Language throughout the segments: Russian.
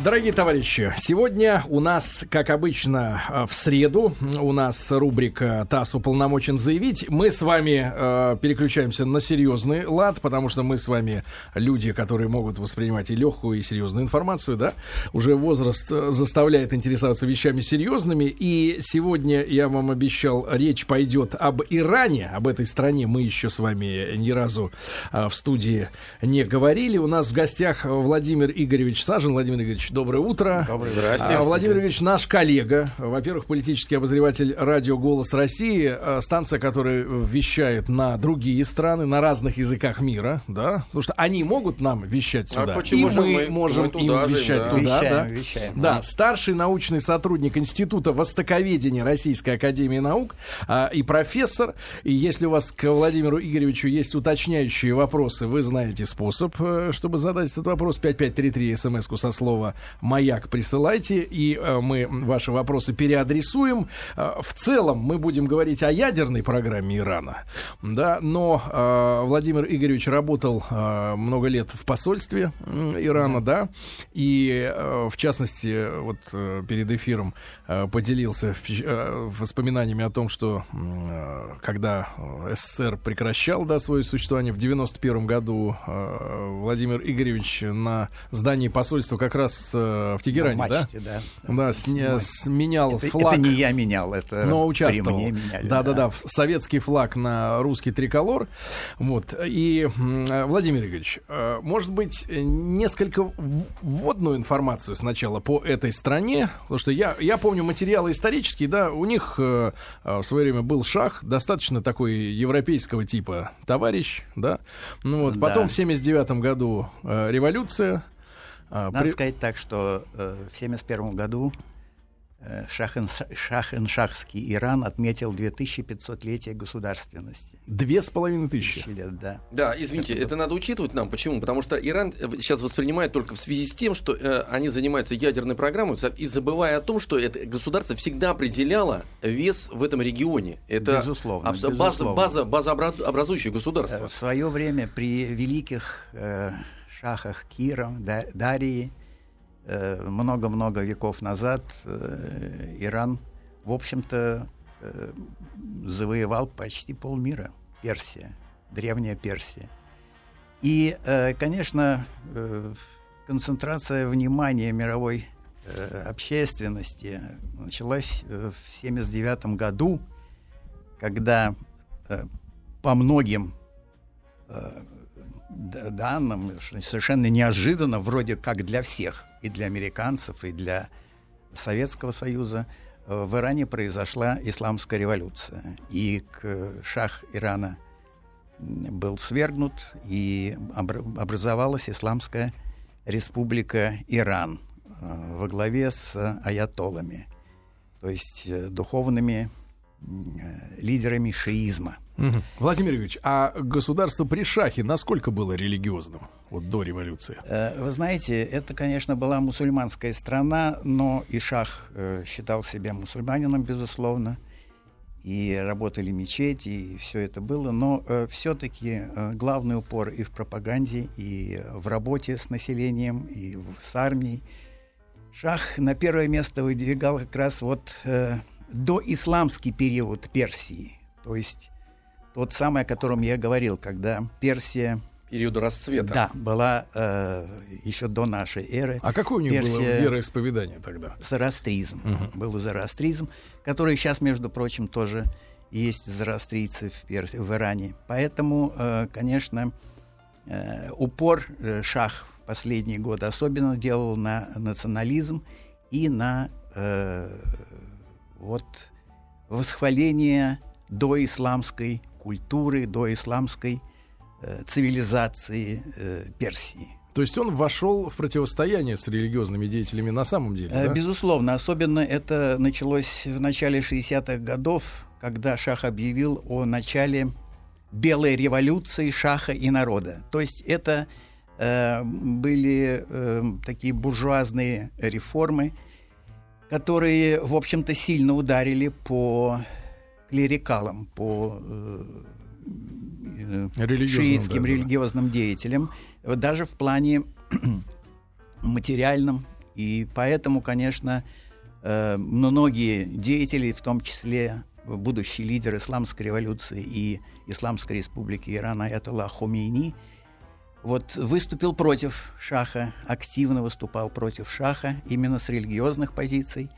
Дорогие товарищи, сегодня у нас, как обычно, э, в среду у нас рубрика «ТАСС уполномочен заявить». Мы с вами э, переключаемся на серьезный лад, потому что мы с вами люди, которые могут воспринимать и легкую, и серьезную информацию, да? Уже возраст э, заставляет интересоваться вещами серьезными. И сегодня, я вам обещал, речь пойдет об Иране, об этой стране мы еще с вами ни разу э, в студии не говорили. У нас в гостях Владимир Игоревич Сажин. Владимир Игоревич, Ильич, доброе утро. Доброе Здравствуйте. А, Владимир Ильич, наш коллега. Во-первых, политический обозреватель радио «Голос России», а, станция, которая вещает на другие страны, на разных языках мира, да, потому что они могут нам вещать А сюда, почему и мы, мы- можем мы туда им же, вещать да. туда, Вещаем, да. вещаем. Да, старший научный сотрудник Института Востоковедения Российской Академии Наук а, и профессор. И если у вас к Владимиру Игоревичу есть уточняющие вопросы, вы знаете способ, э, чтобы задать этот вопрос. 5533 смс-ку со слова «Маяк» присылайте, и э, мы ваши вопросы переадресуем. Э, В целом мы будем говорить о ядерной программе Ирана, да, но э, Владимир Игоревич работал много лет в посольстве Ирана, да, и в частности, вот перед эфиром поделился воспоминаниями о том, что когда СССР прекращал да, свое существование в 91 году, Владимир Игоревич на здании посольства как раз э, в Тегеране, На да? мачте, да. Да, сня- сменял Это, флаг. это не я менял, это Но при мне меняли. да, да, да, советский флаг на русский триколор. Вот. И, э, Владимир Игоревич, э, может быть, несколько вводную информацию сначала по этой стране, потому что я, я помню материалы исторические, да, у них э, в свое время был шах, достаточно такой европейского типа товарищ, да. Ну вот, Да. потом в 79 году э, революция. Э, Надо при- сказать так, что э, в 1971 году э, Шахен- Шахен-Шахский Иран отметил 2500-летие государственности. Две с половиной тысячи. Лет, да. Да, извините, это надо учитывать нам. Почему? Потому что Иран э, сейчас воспринимает только в связи с тем, что э, они занимаются ядерной программой, и забывая о том, что это государство всегда определяло вес в этом регионе. Это Безусловно, абс- база, безусловно. база, базообразующее Э, государство. В свое время при великих э, шахах Кира, Да- Дарии, э, много-много веков назад э, Иран, в общем-то, э, завоевал почти полмира. Персия, древняя Персия. И, конечно, концентрация внимания мировой общественности началась в 1979 году, когда по многим данным совершенно неожиданно, вроде как для всех, и для американцев, и для Советского Союза, э, в Иране произошла исламская революция. И к шах Ирана был свергнут, и обр- образовалась Исламская республика Иран э, во главе с аятолами, то есть э, духовными э, лидерами шиизма. Мгм. Владимир Юрьевич, а государство при шахе насколько было религиозным вот до революции? Э, Вы знаете, это, конечно, была мусульманская страна, но и шах э, считал себя мусульманином, безусловно, и работали мечети, и все это было, но все-таки главный упор и в пропаганде, и в работе с населением, и с армией. Шах на первое место выдвигал как раз вот э, доисламский период Персии, то есть тот самый, о котором я говорил, когда Персия Периода расцвета. да, была э, еще до нашей эры. А какое у них было Персия- вероисповедание тогда? Зороастризм. Мгм. Был зороастризм, который сейчас, между прочим, тоже есть зороастрийцы в, Перс- в Иране. Поэтому, э, конечно, э, упор э, шах в последние годы особенно делал на национализм и на э, вот восхваление доисламской культуры, доисламской э, цивилизации э, Персии. То есть он вошел в противостояние с религиозными деятелями на самом деле, Э, да? Безусловно, особенно это началось в начале 60-х годов, когда Шах объявил о начале белой революции Шаха и народа. То есть это э, были э, такие буржуазные реформы, которые, в общем-то, сильно ударили по клерикалам, по э, э, Религиозным, шиитским да, да. религиозным деятелям, вот даже в плане материальном. И поэтому, конечно, э, многие деятели, в том числе будущий лидер исламской революции и Исламской республики Иран Аятолла Хомейни, вот выступил против Шаха, активно выступал против Шаха именно с религиозных позиций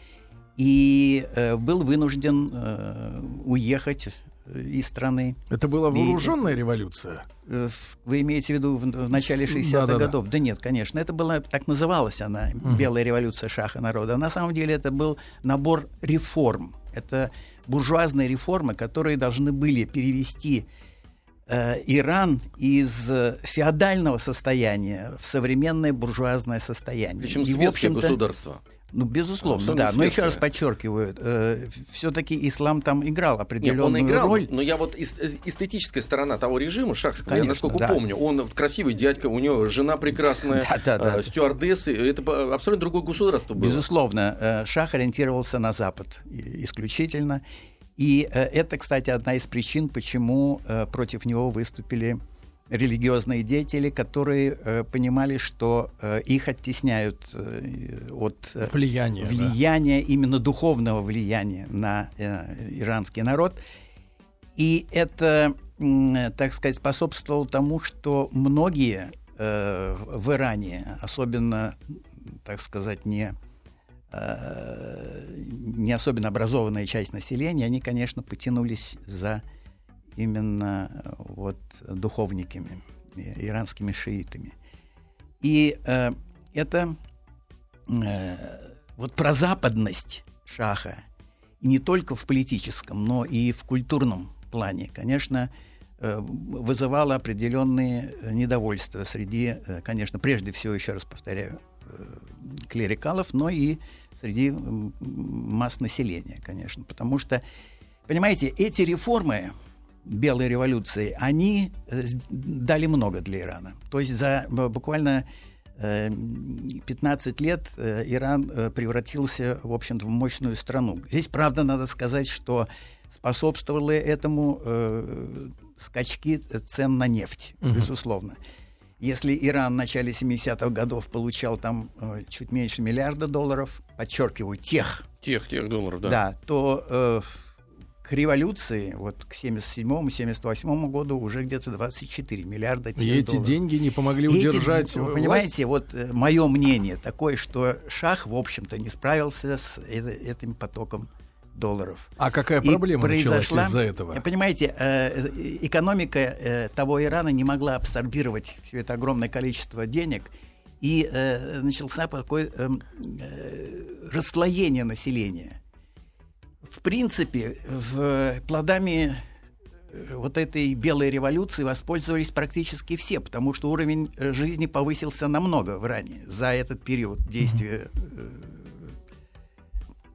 и э, был вынужден э, уехать э, из страны. Это была вооруженная и, революция? Э, вы имеете в виду в, в начале 60-х да, да, годов? Да. да нет, конечно. Это была, так называлась она, угу. белая революция Шаха народа. На самом деле это был набор реформ. Это буржуазные реформы, которые должны были перевести э, Иран из феодального состояния в современное буржуазное состояние. Причем светское государство. Ну, безусловно, да. Но еще раз подчеркиваю, э, все-таки ислам там играл определенную Нет, он играл, роль. Но я вот эстетическая сторона того режима шахского, Конечно, я насколько да. помню, он красивый дядька, у него жена прекрасная, да, да, да. Э, стюардессы, это абсолютно другое государство было. Безусловно, э, шах ориентировался на Запад исключительно. И э, это, кстати, одна из причин, почему э, против него выступили религиозные деятели, которые э, понимали, что э, их оттесняют э, от э, влияния, влияния да. именно духовного влияния на э, иранский народ. И это, э, так сказать, способствовало тому, что многие э, в Иране, особенно, так сказать, не э, не особенно образованная часть населения, они, конечно, потянулись за именно вот духовниками, иранскими шиитами. И э, это э, вот прозападность шаха не только в политическом, но и в культурном плане, конечно, э, вызывало определенные недовольства среди, э, конечно, прежде всего, еще раз повторяю, клерикалов, но и среди масс населения, конечно. Потому что, понимаете, эти реформы, белой революции, они э, дали много для Ирана. То есть за буквально 15 э, лет э, Иран превратился, в общем-то, в мощную страну. Здесь, правда, надо сказать, что способствовали этому скачки цен на нефть, угу. безусловно. Если Иран в начале 70-х годов получал там чуть меньше миллиарда долларов, подчеркиваю, тех. Тех, тех долларов, да. Да, то к революции, вот к 77-78 году уже где-то 24 миллиарда И эти долларов. деньги не помогли удержать эти, Вы понимаете, вот э, мое мнение такое, что Шах, в общем-то, не справился с э этим потоком долларов. А какая проблема и произошла, из-за этого? Понимаете, э, экономика э, того Ирана не могла абсорбировать все это огромное количество денег, и э, начался такое э, э, расслоение населения в принципе, в, плодами э, вот этой белой революции воспользовались практически все, потому что уровень э, жизни повысился намного в ранее за этот период действия э,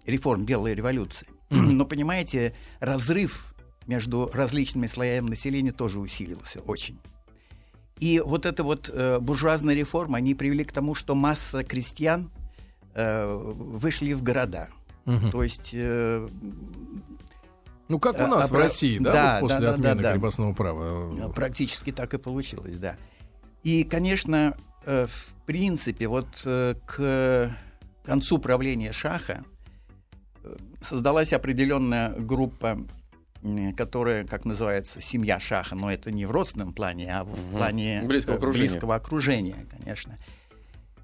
реформ белой революции. Но понимаете, разрыв между различными слоями населения тоже усилился очень. И вот эта вот э, буржуазная реформа, они привели к тому, что масса крестьян э, вышли в города – Угу. То есть... Э, ну, как у нас а, в России, да, да вот после да, отмены да, крепостного права. Э, практически так и получилось, да. И, конечно, э, в принципе, вот э, к концу правления Шаха э, создалась определенная группа которая, как называется, семья Шаха, но это не в родственном плане, а в угу. плане близкого окружения. близкого окружения, конечно.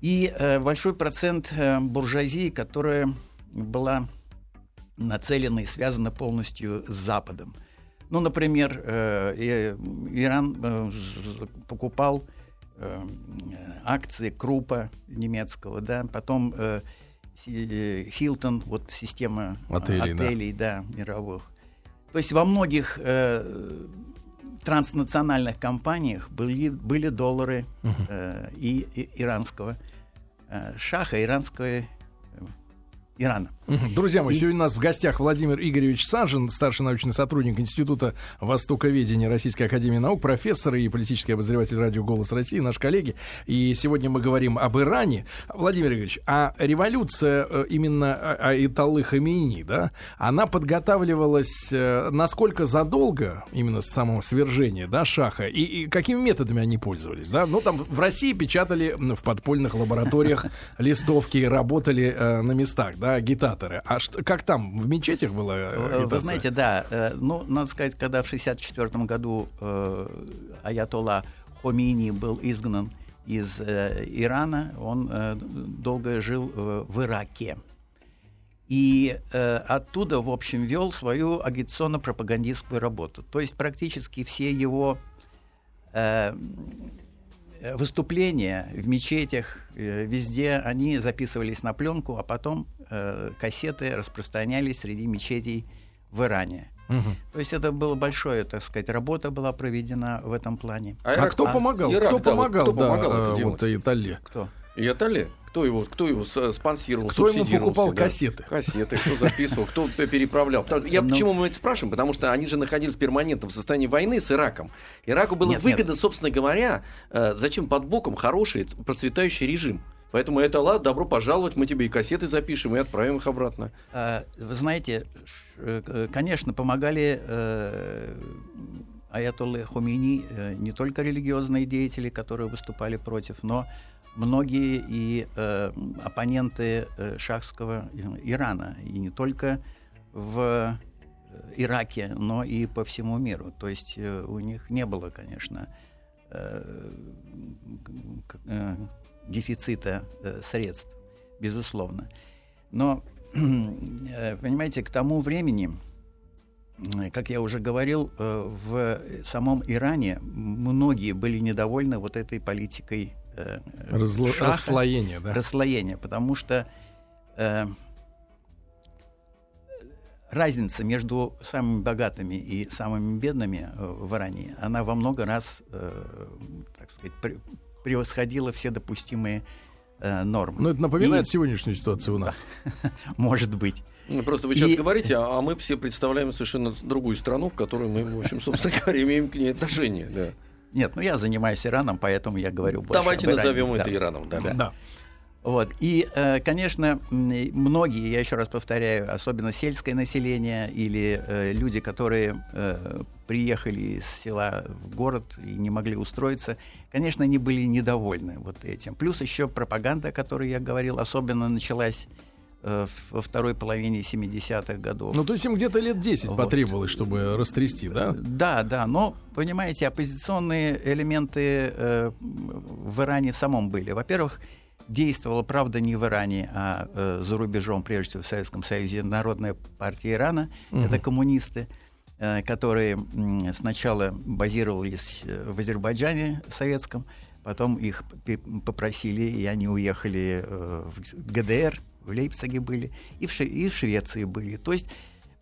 И э, большой процент э, буржуазии, которая была нацелена и связана полностью с Западом. Ну, например, э, Иран э, покупал э, акции Крупа немецкого, да, потом Хилтон, вот система отелей, отелей да. да, мировых. То есть во многих э, транснациональных компаниях были, были доллары э, и, и иранского э, шаха, иранской Ирана. Друзья мои, и... сегодня у нас в гостях Владимир Игоревич Сажин, старший научный сотрудник Института Востоковедения Российской Академии Наук, профессор и политический обозреватель радио «Голос России», наш коллеги. И сегодня мы говорим об Иране. Владимир Игоревич, а революция э, именно Айталы Хамини, да, она подготавливалась э, насколько задолго, именно с самого свержения, да, Шаха, и, и какими методами они пользовались, да? Ну, там в России печатали в подпольных лабораториях листовки, работали э, на местах, да, агитаторы. А что, как там, в мечетях было э, агитация? Вы знаете, да. Э, ну, надо сказать, когда в 1964 году э, Аятолла Хомини был изгнан из э, Ирана, он э, долго жил э, в Ираке. И э, оттуда, в общем, вел свою агитационно-пропагандистскую работу. То есть практически все его Э, выступления в мечетях, э, везде они записывались на пленку, а потом э, кассеты распространялись среди мечетей в Иране. Угу. То есть это была большая, так сказать, работа была проведена в этом плане. А, а кто помогал? Ирак, кто да, помогал? Вот, кто да, помогал да, это вот Италии? Кто? И Италия? Кто его, кто его спонсировал, Кто ему покупал всегда? кассеты? Кассеты, кто записывал, кто переправлял. Я ну, почему мы это спрашиваем? Потому что они же находились перманентно в состоянии войны с Ираком. Ираку было нет, выгодно, нет. собственно говоря, э, зачем под боком хороший процветающий режим. Поэтому это ладно, добро пожаловать, мы тебе и кассеты запишем и отправим их обратно. А, вы знаете, э, конечно, помогали э, Аятоллы Хумини не только религиозные деятели, которые выступали против, но многие и э, оппоненты э, шахского Ирана, и не только в Ираке, но и по всему миру. То есть э, у них не было, конечно, э, э, дефицита э, средств, безусловно. Но, э, понимаете, к тому времени, как я уже говорил, э, в самом Иране многие были недовольны вот этой политикой э, Разло... шаха, расслоение, да? Расслоение, потому что э, разница между самыми богатыми и самыми бедными э, в Иране, она во много раз, э, так сказать, превосходила все допустимые э, нормы. Ну, это напоминает и... сегодняшнюю ситуацию у нас. Может быть. Ну, просто вы сейчас и... говорите, а, а мы все представляем совершенно другую страну, в которой мы, в общем, собственно говоря, имеем к ней отношение. Да. Нет, ну я занимаюсь Ираном, поэтому я говорю больше Давайте назовем это да. Ираном. Да. Да. да. Вот. И, э, конечно, многие, я еще раз повторяю, особенно сельское население или э, люди, которые э, приехали из села в город и не могли устроиться, конечно, они были недовольны вот этим. Плюс еще пропаганда, о которой я говорил, особенно началась во второй половине 70-х годов. Ну, то есть им где-то лет 10 вот. потребовалось, чтобы растрясти, да? Да, да, но, понимаете, оппозиционные элементы э, в Иране в самом были. Во-первых, действовала, правда, не в Иране, а э, за рубежом, прежде всего в Советском Союзе, Народная партия Ирана. Угу. Это коммунисты, э, которые э, сначала базировались э, в Азербайджане советском, потом их попросили, и они уехали э, в ГДР, в Лейпциге были, и в, Ше- и в Швеции были. То есть,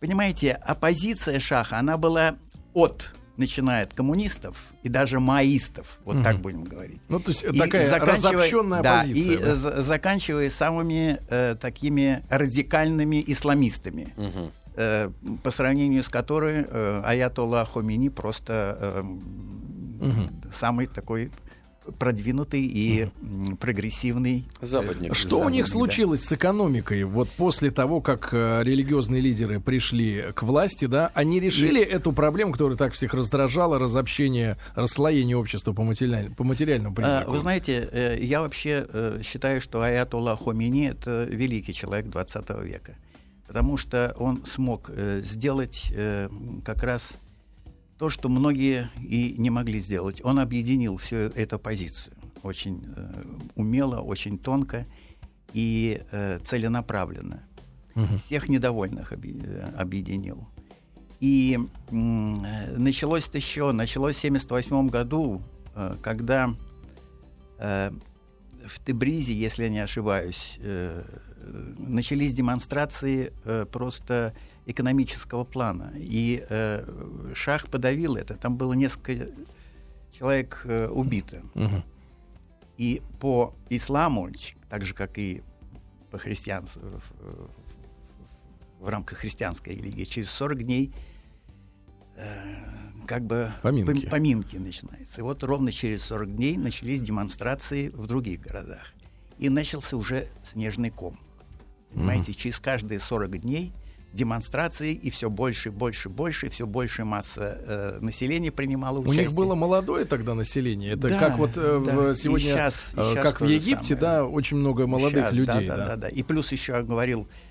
понимаете, оппозиция Шаха, она была от начиная от коммунистов и даже маистов, вот угу. так будем говорить. Ну, то есть и такая разобщенная да, оппозиция. И да? заканчивая самыми э, такими радикальными исламистами, угу. э, по сравнению с которой э, Аятолла Хомини просто э, угу. самый такой продвинутый и угу. прогрессивный э, западник. Что западник, у них случилось да. с экономикой? Вот после того, как э, религиозные лидеры пришли к власти, да, они решили и... эту проблему, которая так всех раздражала, разобщение, расслоение общества по, материаль... по материальному а, признаку? Вы знаете, э, я вообще считаю, что Аятолла Хомини это великий человек 20 века, потому что он смог сделать как раз то, что многие и не могли сделать. Он объединил всю эту позицию очень э, умело, очень тонко и э, целенаправленно. Угу. Всех недовольных объ, объединил. И э, началось это еще, началось в 1978 году, э, когда э, в Тебризе, если я не ошибаюсь, э, начались демонстрации э, просто экономического плана. И э, Шах подавил это. Там было несколько человек э, убито. Угу. И по исламу, так же как и по христианству, в, в рамках христианской религии. Через 40 дней э, как бы поминки. поминки начинаются. И вот ровно через 40 дней начались демонстрации в других городах. И начался уже снежный ком. Понимаете, mm-hmm. через каждые 40 дней – демонстрации, и все больше, больше, больше, все больше масса э, населения принимала участие. У них было молодое тогда население. Это да, как вот э, да. в, сегодня, и сейчас, и сейчас как в Египте, самое. да, очень много молодых сейчас, людей. Да, да, да, да, да. И плюс еще я говорил Э,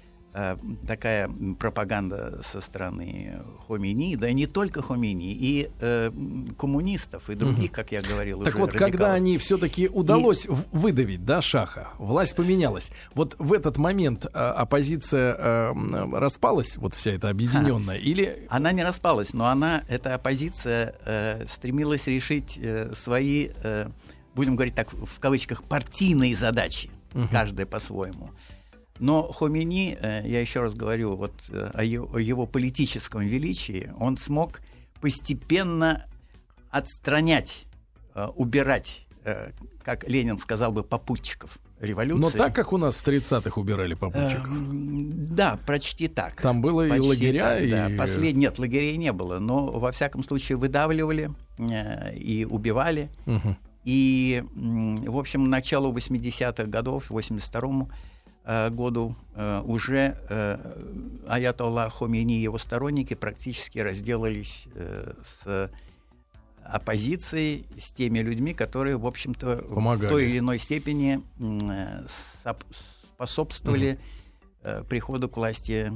такая пропаганда со стороны Хомини, да и не только Хомини, и э, коммунистов, и других, угу. как я говорил, так уже вот, радикалов. когда они все-таки удалось и... выдавить, да, Шаха, власть поменялась. Вот в этот момент э, оппозиция э, распалась, вот вся эта объединенная, а, или... Она не распалась, но она, эта оппозиция, э, стремилась решить э, свои, э, будем говорить так, в кавычках, партийные задачи, угу. каждая по-своему. Но Хомини, э, я еще раз говорю вот э, о его, политическом величии, он смог постепенно отстранять, э, убирать, как Ленин сказал бы, попутчиков революции. Но так, как у нас в 30-х убирали попутчиков. Да, почти так. Там было почти и лагеря, так, и... Да. Послед... Нет, лагерей не было, но во всяком случае выдавливали и убивали. Угу. И, в общем, к началу 80-х годов, 82-му, Э, году э, уже э, Аятолла Хомини и его сторонники практически разделались с оппозицией, с теми людьми, которые, в общем-то, Помогали. в той или иной степени способствовали угу. приходу к власти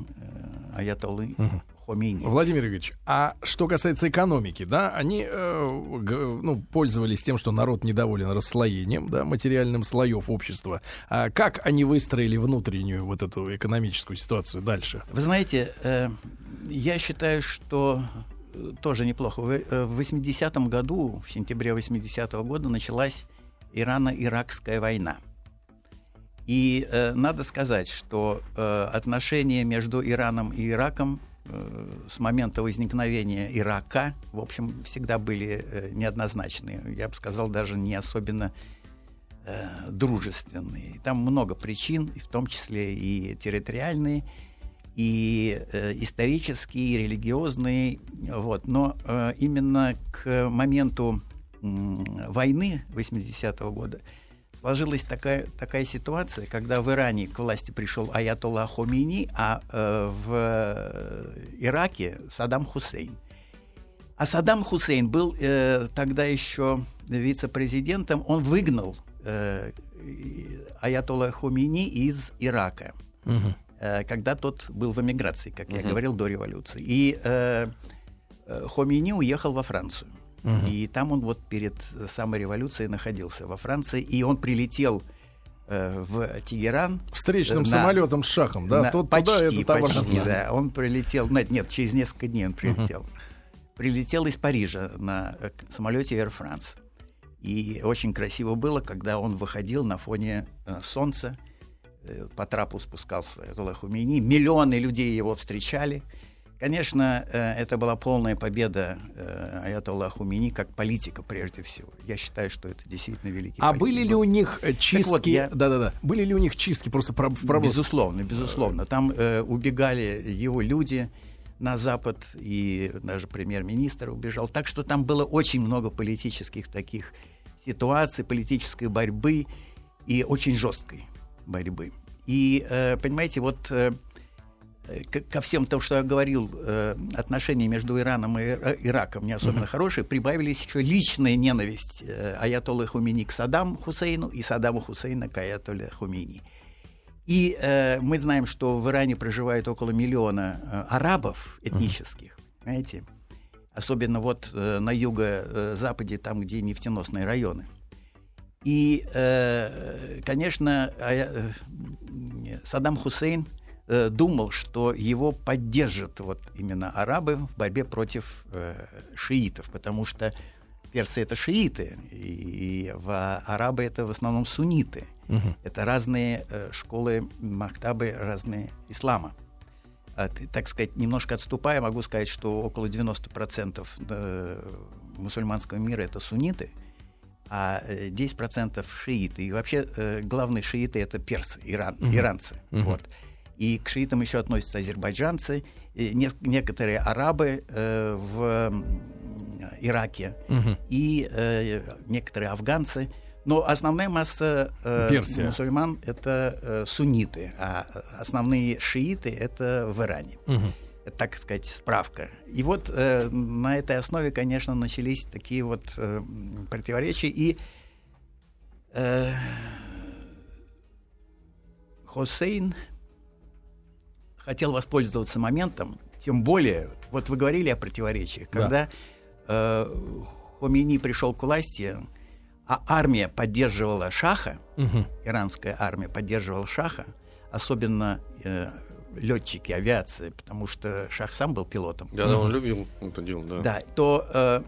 Аятоллы угу. Хомейни. Владимир Игоревич, а что касается экономики, да, они э, ну, пользовались тем, что народ недоволен расслоением, да, материальным слоев общества. А как они выстроили внутреннюю вот эту экономическую ситуацию дальше? Вы знаете, э, я считаю, что э, тоже неплохо. В, э, в 80-м году, в сентябре 80-го года началась Ирано-Иракская война. И э, надо сказать, что э, отношения между Ираном и Ираком Э, с момента возникновения Ирака, в общем, всегда были э, неоднозначные. Я бы сказал, даже не особенно э, дружественные. Там много причин, в том числе и территориальные, и э, исторические, и религиозные. Вот. Но э, именно к моменту э, войны 80-го года сложилась такая, такая ситуация, когда в Иране к власти пришел Аятолла Хомини, а э, в э, Ираке Саддам Хусейн. А Саддам Хусейн был э, тогда еще вице-президентом, он выгнал э, Аятолла Хомини из Ирака, угу. э, когда тот был в эмиграции, как угу. я говорил, до революции. И э, э Хомини уехал во Францию. Угу. И там он вот перед самой революцией находился во Франции, и он прилетел э, в Тегеран. Встречным на, самолетом с Шахом, да? На, Тот почти, туда, это почти, да. Он прилетел, нет, нет, через несколько дней он прилетел. Угу. Прилетел из Парижа на э, самолете Air France. И очень красиво было, когда он выходил на фоне э, солнца, э, по трапу спускался Хумейни. Миллионы людей его встречали. Конечно, э, это была полная победа э, Аятолла Хумини как политика прежде всего. Я считаю, что это действительно великий. А политик. были ли у них э, чистки? Вот, Были ли у них чистки просто про, про... Безусловно, безусловно. Там э, убегали его люди на Запад, и даже премьер-министр убежал. Так что там было очень много политических таких ситуаций, политической борьбы и очень жесткой борьбы. И, э, понимаете, вот... Э, ко всем тому, что я говорил, э, отношения между Ираном и Ираком не особенно uh-huh. хорошие, прибавились еще личная ненависть э, Аятоллы Хумини к Саддаму Хусейну и Саддаму Хусейна к Аятолле Хумини. И э, мы знаем, что в Иране проживает около миллиона э, арабов этнических, uh-huh. знаете, особенно вот э, на юго-западе, там, где нефтеносные районы. И, э, конечно, э, Саддам Хусейн Э, думал, что его поддержат вот именно арабы в борьбе против э, шиитов, потому что персы это шииты, и, и в, арабы это в основном сунниты. Угу. Это разные э, школы, махтабы, разные ислама. А, так сказать, немножко отступая, могу сказать, что около 90% э, мусульманского мира это сунниты, а 10% шииты. И вообще главные шииты это персы, Иран, угу. иранцы. Угу. Вот. И к шиитам еще относятся азербайджанцы, и не, некоторые арабы э, в Ираке угу. и э, некоторые афганцы. Но основная масса э, мусульман это э, сунниты, а основные шииты это в Иране. Угу. Это, так сказать, справка. И вот э, на этой основе, конечно, начались такие вот э, противоречия. И э, Хусейн хотел воспользоваться моментом, тем более, вот вы говорили о противоречиях, когда да. э, Хомини пришел к власти, а армия поддерживала Шаха, угу. иранская армия поддерживала Шаха, особенно э, летчики, авиации, потому что Шах сам был пилотом. Да, да, он любил это дело, да. Да, то, э,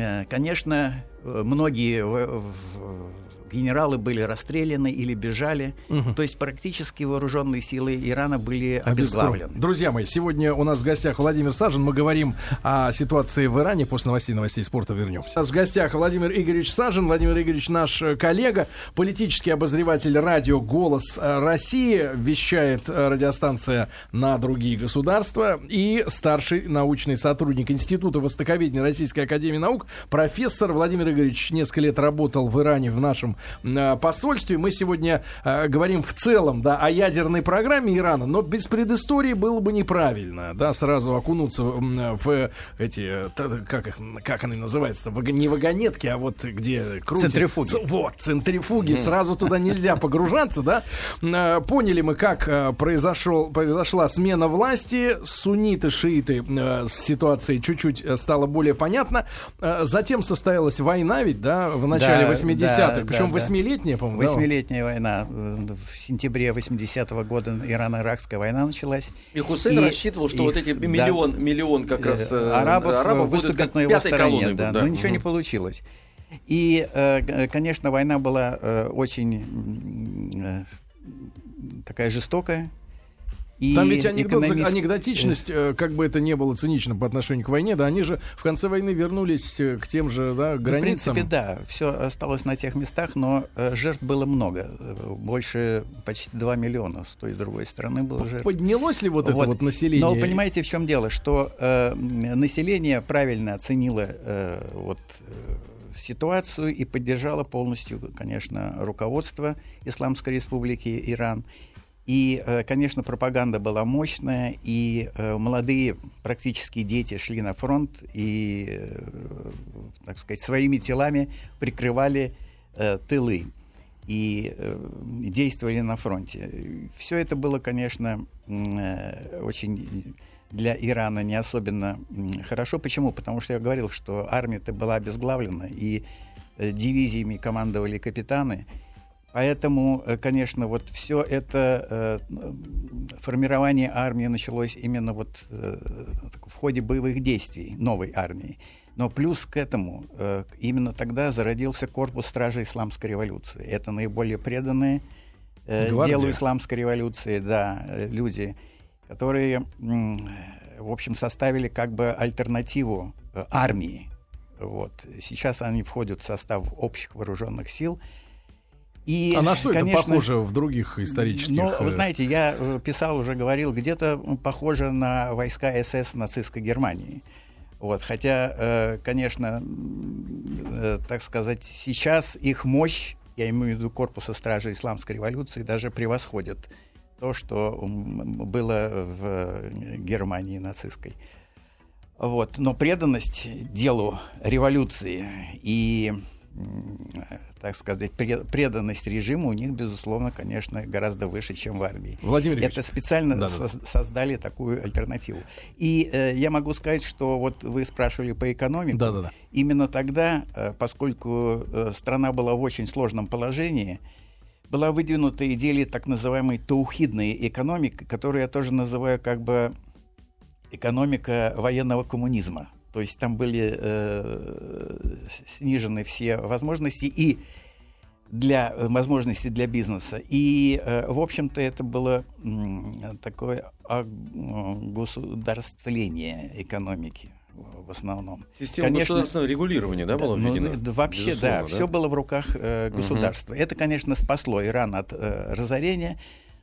э конечно, многие в, в, генералы были расстреляны или бежали. Угу. То есть практически вооруженные силы Ирана были обезглавлены. Друзья мои, сегодня у нас в гостях Владимир Сажин. Мы говорим о ситуации в Иране. После новостей новостей спорта вернемся. У нас в гостях Владимир Игоревич Сажин. Владимир Игоревич наш коллега, политический обозреватель радио «Голос России». Вещает радиостанция на другие государства. И старший научный сотрудник Института Востоковедения Российской Академии Наук, профессор Владимир Игоревич несколько лет работал в Иране в нашем Э, посольстве. Мы сегодня э, говорим в целом да, о ядерной программе Ирана, но без предыстории было бы неправильно, да, сразу окунуться в эти, как, их, как они называются, не вагонетки, а вот где крутят. Центрифуги. Вот, центрифуги, сразу туда нельзя погружаться, да. Э, поняли мы, как произошел, произошла смена власти, сунниты, шииты, с ситуацией чуть-чуть стало более понятно. Затем состоялась война ведь, да, в начале да, 80-х, да, причем восьмилетняя, по-моему. Восьмилетняя да? война. В сентябре 80-го года Ирано-Иракская война началась. И Хусейн и, рассчитывал, что и, вот эти миллион, да, миллион как раз э, арабов, арабов выступят на его стороне. Да, да. Но ничего угу. не получилось. И, э, конечно, война была э, очень такая жестокая. И Там ведь анекдот, экономист... анекдотичность, э, как бы это не было цинично по отношению к войне, да, они же в конце войны вернулись э, к тем же да, границам. В принципе, да, все осталось на тех местах, но э, жертв было много. Больше почти 2 миллиона с той и с другой стороны было жертв. Поднялось ли вот, вот. это вот население? Но понимаете, в чем дело? Что э, население правильно оценило э, вот, ситуацию и поддержало полностью, конечно, руководство Исламской Республики Иран. И, э, конечно, пропаганда была мощная, и э, молодые практически дети шли на фронт и, э, так сказать, своими телами прикрывали тылы и действовали на фронте. Все это было, конечно, очень для Ирана не особенно хорошо. Почему? Потому что я говорил, что армия-то была обезглавлена, и дивизиями командовали капитаны – Поэтому, э, конечно, вот все это э, формирование армии началось именно вот э, в ходе боевых действий новой армии. Но плюс к этому именно тогда зародился корпус стражей исламской революции. Это наиболее преданные э, делу исламской революции, да, люди, которые, в общем, составили как бы альтернативу армии. Вот. Сейчас они входят в состав общих вооруженных сил – и, а на что конечно, это похоже в других исторических... Ну, вы э, знаете, я э, писал, уже говорил, где-то похоже на войска СС нацистской Германии. Вот, хотя, э, конечно, так сказать, сейчас их мощь, я имею в виду корпуса стражи исламской революции, даже превосходит то, что было в Германии нацистской. Вот. Но преданность делу революции и так сказать, преданность режиму у них, безусловно, конечно, гораздо выше, чем в армии. Владимир Это специально да, со- да. создали такую альтернативу. И э, я могу сказать, что вот вы спрашивали по экономике. Да, да, да. Именно тогда, э, поскольку э, страна была в очень сложном положении, была выдвинута идея так называемой таухидной экономики, которую я тоже называю как бы экономика военного коммунизма. То есть там были э, снижены все возможности и для э, возможностей для бизнеса. И, э, в общем-то, это было э, такое государствление экономики. в основном. Система конечно, государственного регулирования, да, была ну, введена? Ну, вообще, да, да, все было в руках э, государства. Угу. Это, конечно, спасло Иран от э, разорения,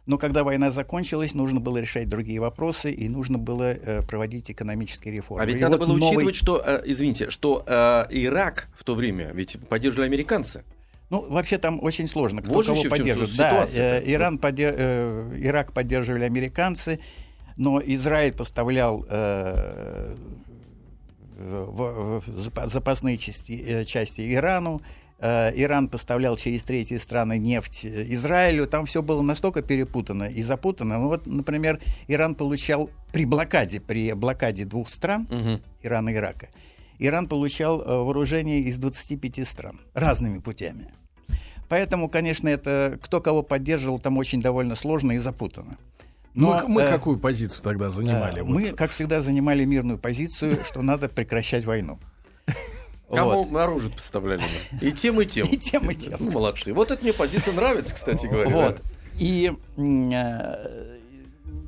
но когда война закончилась, нужно было решать другие вопросы, и нужно было э, проводить экономические реформы. А ведь и надо вот было новый... учитывать, что, э, извините, что э, Ирак в то время ведь поддерживали американцы. Ну, вообще там очень сложно, кто вот кого поддерживает. Да, э, Иран подер... э, Ирак поддерживали американцы, но Израиль поставлял э, в, в запасные части, э, части Ирану, Иран поставлял через третьи страны нефть Израилю, там все было настолько перепутано и запутано. Ну вот, например, Иран получал при блокаде, при блокаде двух стран, угу. Ирана и Ирака, Иран получал э, вооружение из 25 стран разными путями. Поэтому, конечно, это кто кого поддерживал, там очень довольно сложно и запутано. Но, мы, мы э, какую позицию тогда занимали? Э, вот? Мы, как всегда, занимали мирную позицию, что надо прекращать войну. Кому вот. оружие поставляли? И тем, и тем. И тем, и тем. Ну, молодцы. Вот эта мне позиция нравится, кстати говоря. Вот. И э,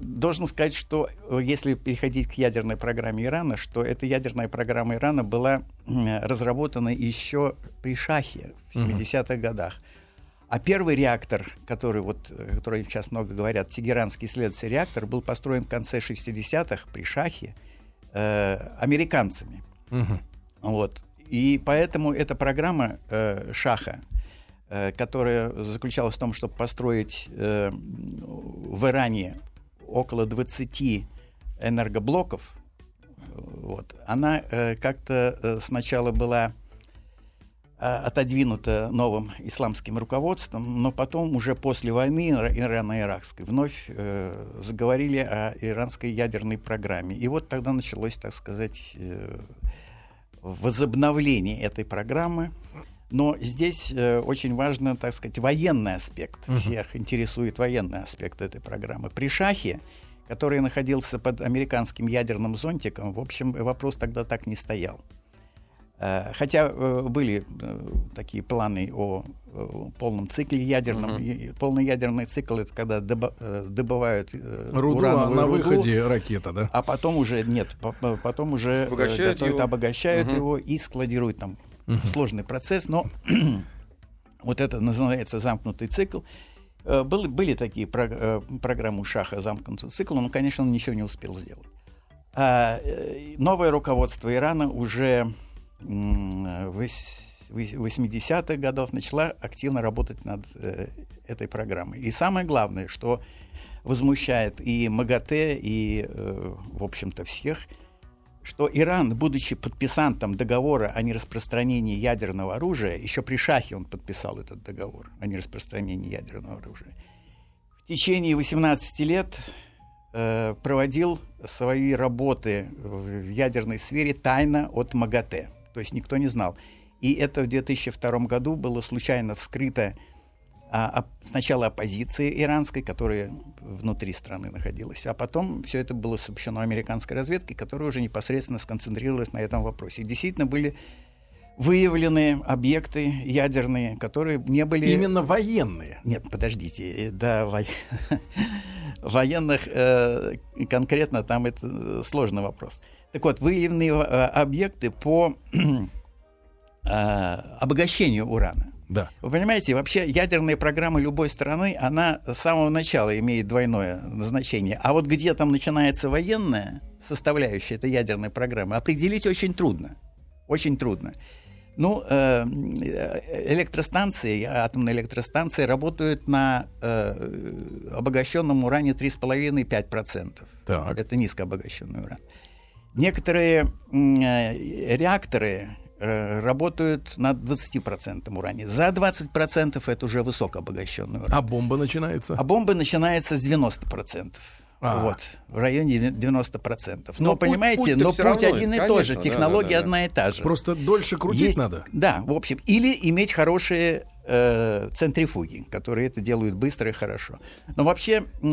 должен сказать, что э, если переходить к ядерной программе Ирана, что эта ядерная программа Ирана была разработана еще при Шахе в 70-х годах. А первый реактор, который, вот, э, который сейчас много говорят, Тегеранский исследовательский реактор, был построен в конце 60-х при Шахе э, американцами. Угу. Вот. И поэтому эта программа э, Шаха, э, которая заключалась в том, чтобы построить э, в Иране около 20 энергоблоков, вот, она э, как-то э, сначала была а, отодвинуто новым исламским руководством, но потом уже после войны ирано-иракской вновь э, заговорили о иранской ядерной программе. И вот тогда началось, так сказать, э, возобновление этой программы. Но здесь э, очень важно, так сказать, военный аспект. Угу. Всех интересует военный аспект этой программы. При Шахе, который находился под американским ядерным зонтиком, в общем, вопрос тогда так не стоял. Э, хотя э, были э, такие планы о полном цикле ядерном. Uh-huh. Полный ядерный цикл это когда добывают руду, а на руду, выходе ракета, да? А потом уже нет, потом уже обогащают, готовят, его. обогащают uh-huh. его и складируют там uh-huh. сложный процесс, но вот это называется замкнутый цикл. Были, были такие про, программы Шаха замкнутый цикл, но, конечно, он ничего не успел сделать. А новое руководство Ирана уже 80-х годов начала активно работать над э, этой программой. И самое главное, что возмущает и МАГАТЭ, и, э, в общем-то, всех, что Иран, будучи подписантом договора о нераспространении ядерного оружия, еще при Шахе он подписал этот договор о нераспространении ядерного оружия, в течение 18 лет э, проводил свои работы в ядерной сфере тайно от МАГАТЭ то есть никто не знал. И это в 2002 году было случайно вскрыто а, а, сначала оппозиции иранской, которая внутри страны находилась, а потом все это было сообщено американской разведкой, которая уже непосредственно сконцентрировалась на этом вопросе. И действительно были выявлены объекты ядерные, которые не были... Именно военные? Нет, подождите, э, да, во... военных э, конкретно там это э, сложный вопрос. Так вот, выявлены э, объекты по э, обогащению урана. Да. Вы понимаете, вообще ядерная программа любой страны, она с самого начала имеет двойное назначение. А вот где там начинается военная составляющая этой ядерной программы, определить очень трудно. Очень трудно. Ну, э, электростанции, атомные электростанции работают на обогащенном уране 3,5-5%. Так. Это низкообогащенный уран. Некоторые э, реакторы э, работают на 20% уране. За 20% это уже высокообогащенный уран. А бомба начинается? А бомба начинается с 90%. А. Вот, в районе 90%. Но, но понимаете, путь, но путь равно, один и конечно, тот же, технология да, да, да, одна и та же. Просто дольше крутить Есть, надо. Да, в общем. Или иметь хорошие э, центрифуги, которые это делают быстро и хорошо. Но вообще э,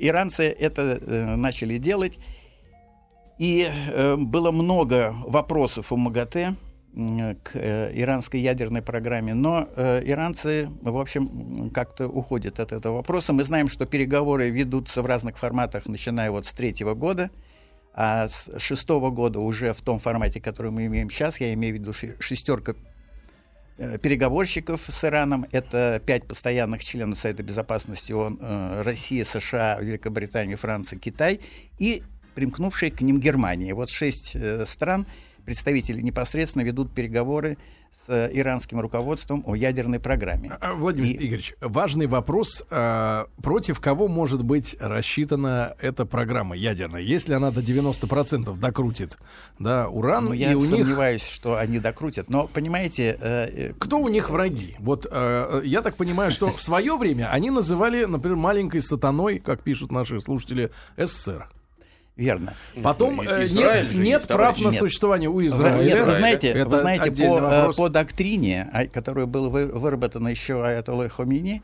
иранцы это э, начали делать. И э, было много вопросов у МАГАТЭ к э, иранской ядерной программе, но э, иранцы, в общем, как-то уходят от этого вопроса. Мы знаем, что переговоры ведутся в разных форматах, начиная вот с третьего года. А с шестого года уже в том формате, который мы имеем сейчас, я имею в виду шестерка э, переговорщиков с Ираном. Это пять постоянных членов Совета Безопасности ООН, э, Россия, США, Великобритания, Франция, Китай и примкнувшие к ним Германия. Вот шесть э, стран, представители непосредственно ведут переговоры с э, иранским руководством о ядерной программе. А, Владимир и... Игоревич, важный вопрос. А, против кого может быть рассчитана эта программа ядерная? Если она до 90% докрутит да, уран, ну, и я у сомневаюсь, них... что они докрутят. Но, понимаете... Э, э Кто у них враги? Вот э, я так понимаю, что в свое время они называли, например, маленькой сатаной, как пишут наши слушатели, СССР. Верно. Потом э, нет, нет прав на существование у Израиля. Нет, вы знаете, Это вы знаете по, э, по доктрине, а, которая была выработана еще Аятоллой Хомини,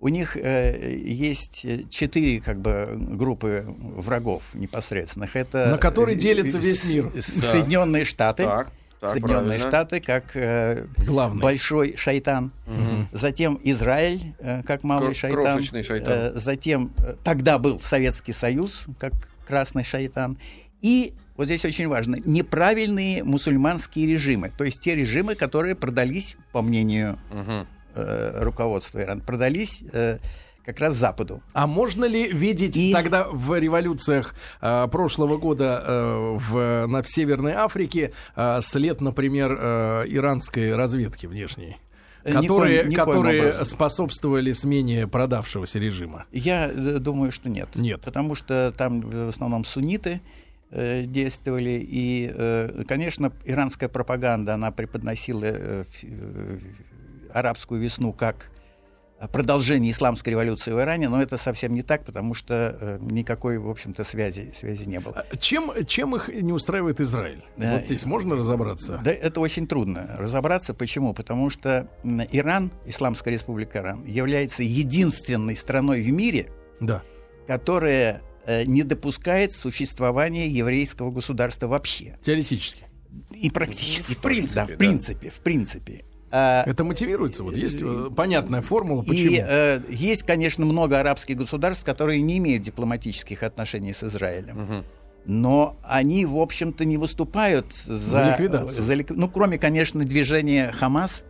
у них э, есть четыре как бы группы врагов непосредственных. Это на которые делится весь мир. Соединенные Штаты. Так. Так, Соединенные правильно. Штаты как э, Главный. большой шайтан, угу. затем Израиль э, как малый Кр- шайтан, шайтан. Э, затем э, тогда был Советский Союз как красный шайтан, и вот здесь очень важно, неправильные мусульманские режимы, то есть те режимы, которые продались, по мнению угу. э, руководства Ирана, продались э, как раз Западу. А можно ли видеть и... тогда в революциях э, прошлого года э, в, на, в Северной Африке э, след, например, э, иранской разведки внешней? Которые, никоим, которые способствовали смене продавшегося режима? Я э, думаю, что нет. Нет. Потому что там в основном сунниты э, действовали. И, э, конечно, иранская пропаганда, она преподносила э, э, арабскую весну как продолжение исламской революции в Иране, но это совсем не так, потому что э, никакой, в общем-то, связи, связи не было. А чем, чем их не устраивает Израиль? Да, вот здесь можно разобраться? Да, это очень трудно разобраться. Почему? Потому что Иран, Исламская республика Иран, является единственной страной в мире, да. которая э, не допускает существования еврейского государства вообще. Теоретически. И практически. В принципе. Да, в принципе, в принципе. А, Это мотивируется. Вот есть э, понятная формула, почему. И э, есть, конечно, много арабских государств, которые не имеют дипломатических отношений с Израилем. Угу. Но они, в общем-то, не выступают за, за ликвидацию. За, ну, кроме, конечно, движения Хамас,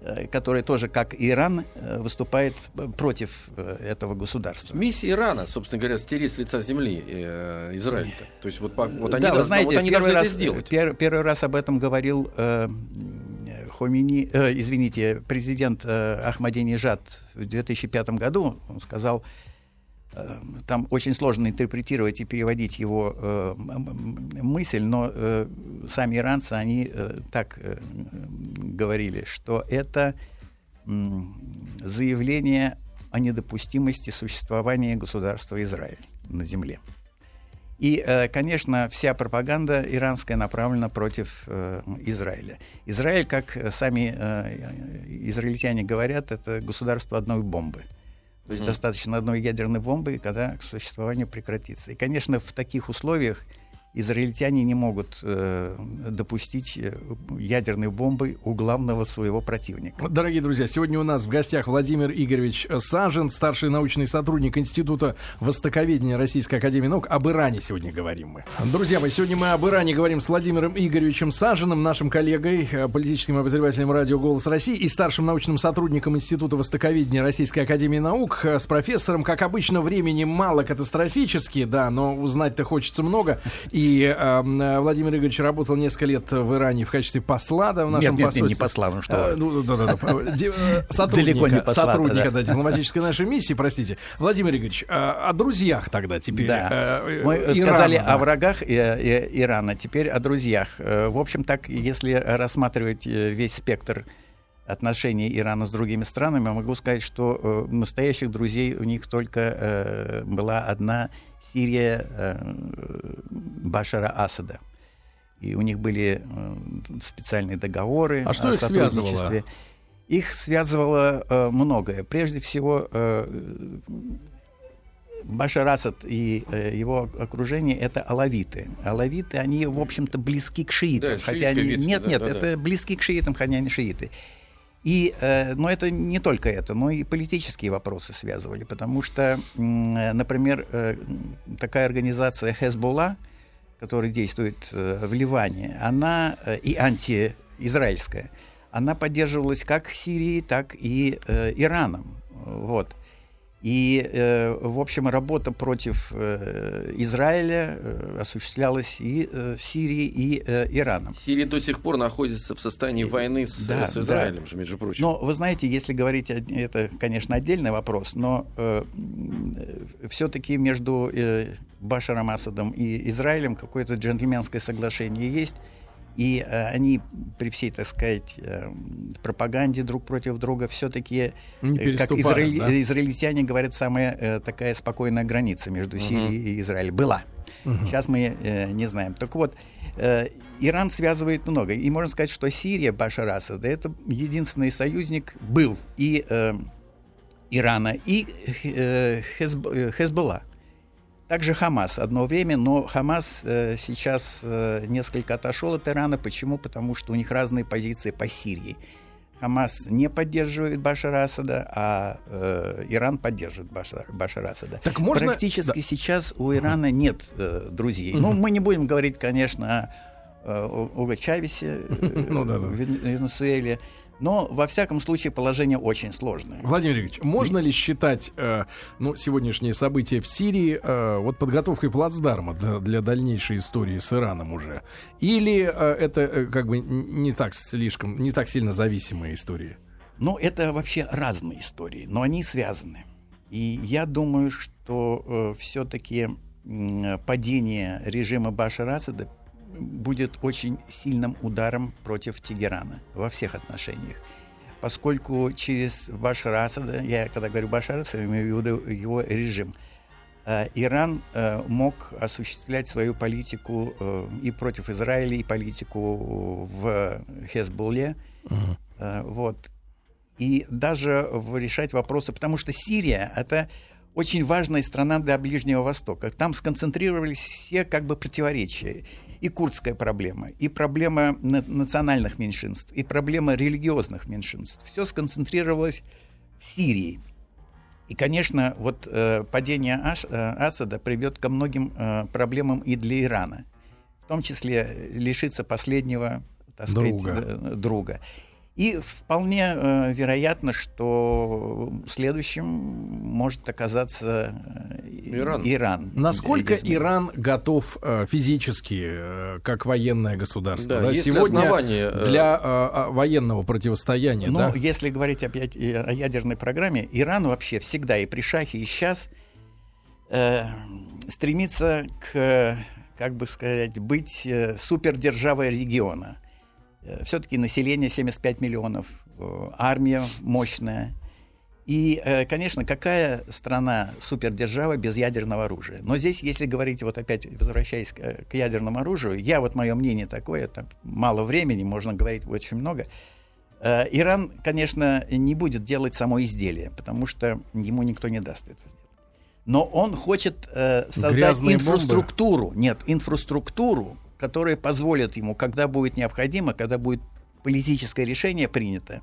э, который тоже, как и Иран, э, выступает против этого государства. Миссия Ирана, собственно говоря, стереть с лица земли э, Израиль-то. То есть вот, вот они, да, должны, знаете, вот они должны раз, это сделать. Пер, первый раз об этом говорил э, Хомини, э, извините, президент э, Ахмадинежад в 2005 году он сказал, э, там очень сложно интерпретировать и переводить его э, мысль, но э, сами иранцы, они э, так э, говорили, что это э, заявление о недопустимости существования государства Израиль на земле. И, э, конечно, вся пропаганда иранская направлена против э, Израиля. Израиль, как сами э, израильтяне говорят, это государство одной бомбы. То есть mm. достаточно одной ядерной бомбы, когда существование прекратится. И, конечно, в таких условиях израильтяне не могут э, допустить э, ядерной бомбы у главного своего противника. Дорогие друзья, сегодня у нас в гостях Владимир Игоревич Сажен, старший научный сотрудник Института Востоковедения Российской Академии Наук. Об Иране сегодня говорим мы. Друзья мои, сегодня мы об Иране говорим с Владимиром Игоревичем Саженым, нашим коллегой, э, политическим обозревателем радио «Голос России» и старшим научным сотрудником Института Востоковедения Российской Академии Наук, э, с профессором, как обычно, времени мало катастрофически, да, но узнать-то хочется много. И и э, Владимир Игоревич работал несколько лет в Иране в качестве посла, да, в нашем нет, посольстве. Нет, не посла, ну что. А, ну, да, да, да, э, сотрудника, не посла, сотрудника да. Да, дипломатической нашей миссии, простите. Владимир Игоревич, а, о друзьях тогда теперь. Да. Э, Мы Ирана, сказали да. о врагах Ирана, теперь о друзьях. В общем, так, если рассматривать весь спектр отношений Ирана с другими странами, могу сказать, что э, настоящих друзей у них только э, была одна Сирия э, Башара Асада. И у них были э, специальные договоры. А что их связывало? Их связывало э, многое. Прежде всего, э, Башар Асад и э, его окружение это алавиты. Алавиты, они, в общем-то, близки к шиитам. Да, хотя они... Нет, да, нет, да, это да. близки к шиитам, хотя они шииты. И, э, но это не только это, но и политические вопросы связывали, потому что, например, э, такая организация Хезболла, которая действует в Ливане, она и антиизраильская, она поддерживалась как Сирией, так и Ираном. Вот. И, э, в общем, работа против э, Израиля э, осуществлялась и э, Сирией, и э, Ираном. Сирия до сих пор находится в состоянии войны с, да, с Израилем, да. же, между прочим. Но, вы знаете, если говорить, это, конечно, отдельный вопрос, но э, все-таки между э, Башаром Асадом и Израилем какое-то джентльменское соглашение есть. И э, они при всей, так сказать, э, пропаганде друг против друга все-таки, э, как израиль, да? израильтяне говорят, самая э, такая спокойная граница между Сирией угу. и Израилем была. Угу. Сейчас мы э, не знаем. Так вот, э, Иран связывает много. И можно сказать, что Сирия Башар Асада это единственный союзник был и э, Ирана, и э, Хезб, э, Хезболла. Также Хамас одно время, но Хамас э, сейчас э, несколько отошел от Ирана. Почему? Потому что у них разные позиции по Сирии. Хамас не поддерживает Башара Асада, а э, Иран поддерживает Башар, Башара Асада. Так можно... Практически да. сейчас у Ирана нет э, друзей. Угу. Ну, мы не будем говорить, конечно, о Уго Чавесе э, ну, да, да. Венесуэле. Но, во всяком случае, положение очень сложное. Владимир Ильич, можно ли считать э, ну, сегодняшние события в Сирии э, вот подготовкой плацдарма для, для дальнейшей истории с Ираном уже? Или э, это э, как бы не так слишком, не так сильно зависимые истории? Ну, это вообще разные истории, но они связаны. И я думаю, что э, все-таки э, падение режима Башара Асада будет очень сильным ударом против Тегерана во всех отношениях. Поскольку через Башара Асада, я когда говорю Башар Асад, имею в виду его режим, э, Иран э, мог осуществлять свою политику э, и против Израиля, и политику в Хезболле. Uh-huh. Вот. И даже решать вопросы, потому что Сирия — это очень важная страна для Ближнего Востока. Там сконцентрировались все как бы противоречия и курдская проблема, и проблема национальных меньшинств, и проблема религиозных меньшинств. Все сконцентрировалось в Сирии. И, конечно, вот э, падение Аш, э, Асада приведет ко многим э, проблемам и для Ирана, в том числе лишиться последнего так друга. сказать, э, друга. И вполне э, вероятно, что следующим может оказаться э, Иран. Иран. Насколько Иран готов э, физически, э, как военное государство? Да, да, сегодня основания, э... для э, военного противостояния. Ну, да? если говорить опять о ядерной программе, Иран вообще всегда и при шахе, и сейчас э, стремится к, как бы сказать, быть э, супердержавой региона все-таки население 75 миллионов, э, армия мощная. И, э, конечно, какая страна супердержава без ядерного оружия? Но здесь, если говорить, вот опять возвращаясь к, ядерному оружию, я вот мое мнение такое, там мало времени, можно говорить очень много. Иран, конечно, не будет делать само изделие, потому что ему никто не даст это сделать. Но он хочет создать Грязные инфраструктуру, бомбы. нет, инфраструктуру, которые позволят ему, когда будет необходимо, когда будет политическое решение принято,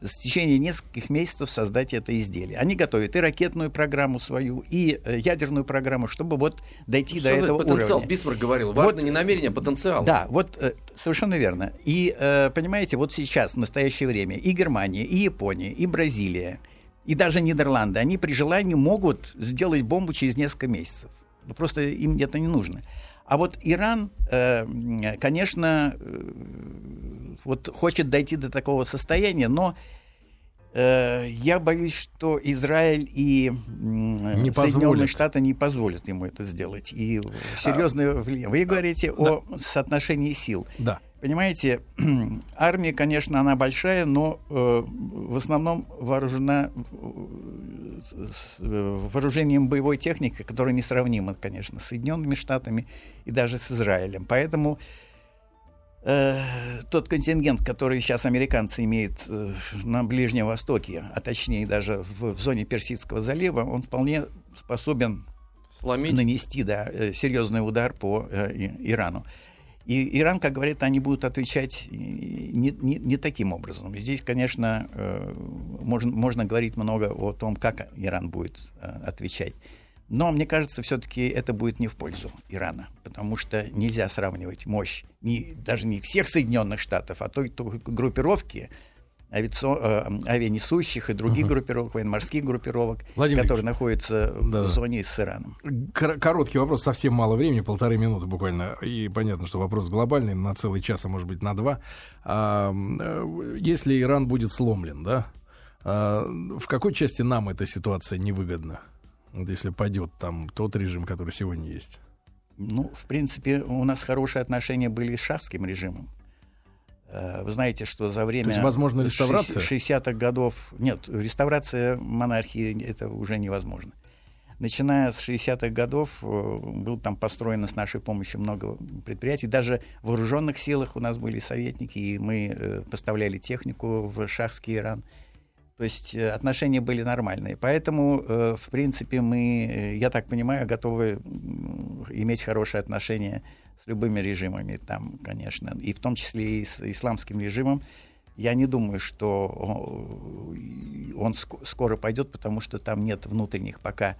в течение нескольких месяцев создать это изделие. Они готовят и ракетную программу свою, и э, ядерную программу, чтобы вот дойти Что до этого потенциал? уровня. Бисмарк говорил, важно вот, не намерение, а потенциал. Да, вот э, совершенно верно. И э, понимаете, вот сейчас, в настоящее время, и Германия, и Япония, и Бразилия, и даже Нидерланды, они при желании могут сделать бомбу через несколько месяцев. Просто им это не нужно. А вот Иран, э, конечно, э, вот хочет дойти до такого состояния, но э, я боюсь, что Израиль и не Соединенные Штаты не позволят ему это сделать. И серьезное а, влияние. Вы говорите да. о соотношении сил. Да. Понимаете, армия, конечно, она большая, но э, в основном вооружена с, э, вооружением боевой техники, которая несравнима, конечно, с Соединенными Штатами и даже с Израилем. Поэтому э, тот контингент, который сейчас американцы имеют э, на Ближнем Востоке, а точнее даже в, в зоне Персидского залива, он вполне способен Сломить. нанести да, э, серьезный удар по э, Ирану. И Иран, как говорят, они будут отвечать не, не, не таким образом. Здесь, конечно, э, можно, можно говорить много о том, как Иран будет э, отвечать. Но мне кажется, все-таки это будет не в пользу Ирана, потому что нельзя сравнивать мощь не, даже не всех Соединенных Штатов, а той, той группировки, авиацион, э, авианесущих и других uh-huh. группировок, военно-морских группировок, Владимир которые находятся да. в зоне с Ираном. Кор- короткий вопрос, совсем мало времени, полторы минуты буквально. И понятно, что вопрос глобальный, на целый час, а может быть на два. А, э, если Иран будет сломлен, да, а, в какой части нам эта ситуация невыгодна? Вот если пойдет там тот режим, который сегодня есть. Ну, в принципе, у нас хорошие отношения были с шахским режимом. Э, вы знаете, что за время... То есть, возможно, реставрация? 60-х годов... Нет, реставрация монархии — это уже невозможно. Начиная с 60-х годов э, был там построено с нашей помощью много предприятий. Даже в вооруженных силах у нас были советники, и мы э, поставляли технику в шахский Иран. То есть отношения были нормальные. Поэтому, в принципе, мы, я так понимаю, готовы иметь хорошие отношения с любыми режимами там, конечно, и в том числе и с исламским режимом. Я не думаю, что он скоро пойдет, потому что там нет внутренних пока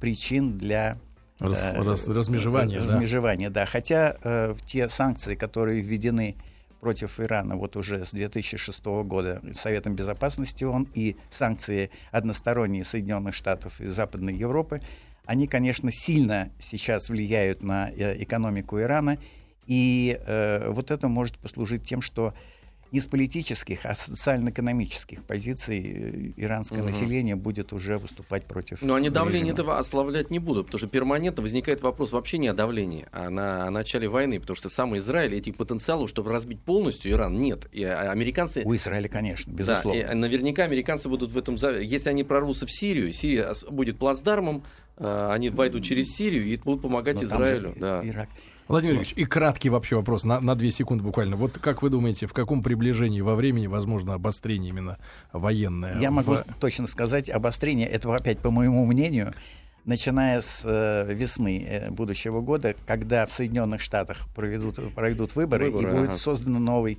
причин для Раз, э, раз, размежевания. Размежевания, да. да. Хотя э, те санкции, которые введены против Ирана вот уже с 2006 года Советом Безопасности он и санкции односторонние Соединенных Штатов и Западной Европы, они, конечно, сильно сейчас влияют на э, экономику Ирана, и э, вот это может послужить тем, что не с политических, а с социально-экономических позиций э, иранское угу. население будет уже выступать против. Но они давление этого ославлять не будут, потому что перманентно возникает вопрос вообще не о давлении, а на о начале войны, потому что сам Израиль этих потенциалов, чтобы разбить полностью Иран, нет. И а, американцы... У Израиля, конечно, безусловно. Да, наверняка американцы будут в этом... Если они прорвутся в Сирию, Сирия будет плацдармом, они войдут через Сирию и будут помогать Но Израилю. Да. Ирак. Владимир Ильич, и краткий вообще вопрос, на, на две секунды буквально. Вот как вы думаете, в каком приближении во времени возможно обострение именно военное? Я в... могу точно сказать, обострение, это опять по моему мнению, начиная с э, весны э, будущего года, когда в Соединенных Штатах проведут, проведут выборы, выборы и будет ага. создан новый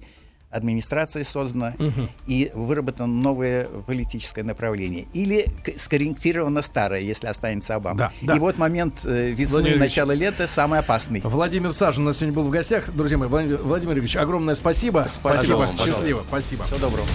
администрация создана угу. и выработано новое политическое направление. Или скорректировано старое, если останется Обама. Да, да. И вот момент э, весны, начала лета самый опасный. Владимир Сажин у нас сегодня был в гостях. Друзья мои, Владимир, Ильич, огромное спасибо. Спасибо. спасибо. Счастливо. Спасибо. Всего доброго.